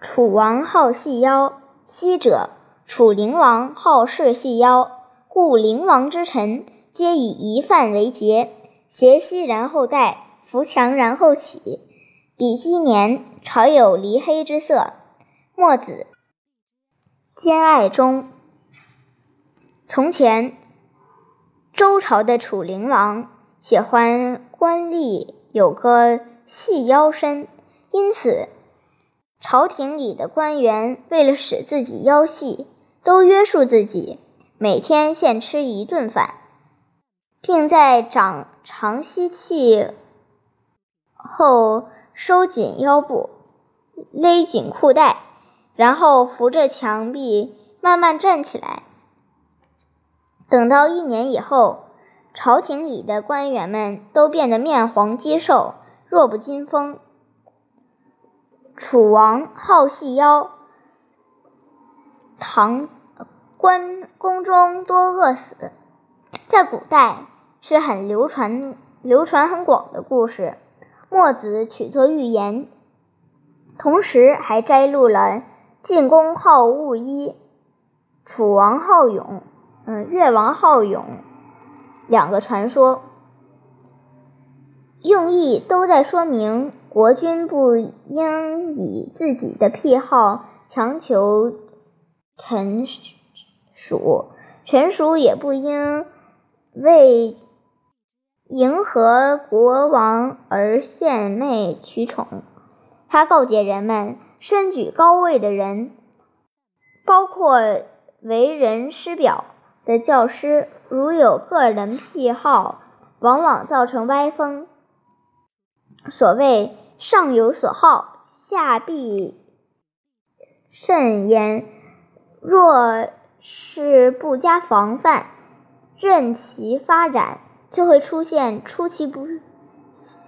楚王好细腰，昔者楚灵王好事细腰，故灵王之臣皆以一饭为节，挟息然后待，扶墙然后起。比昔年，朝有离黑之色。墨子，兼爱中。从前，周朝的楚灵王喜欢官吏有个细腰身，因此。朝廷里的官员为了使自己腰细，都约束自己，每天限吃一顿饭，并在长长吸气后收紧腰部，勒紧裤带，然后扶着墙壁慢慢站起来。等到一年以后，朝廷里的官员们都变得面黄肌瘦，弱不禁风。楚王好细腰，唐关宫中多饿死，在古代是很流传、流传很广的故事。墨子取作寓言，同时还摘录了晋公好巫医、楚王好勇、嗯，越王好勇两个传说，用意都在说明。国君不应以自己的癖好强求臣属，臣属也不应为迎合国王而献媚取宠。他告诫人们，身居高位的人，包括为人师表的教师，如有个人癖好，往往造成歪风。所谓。上有所好，下必甚焉。若是不加防范，任其发展，就会出现出其不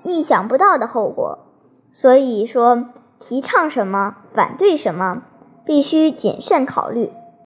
意想不到的后果。所以说，提倡什么，反对什么，必须谨慎考虑。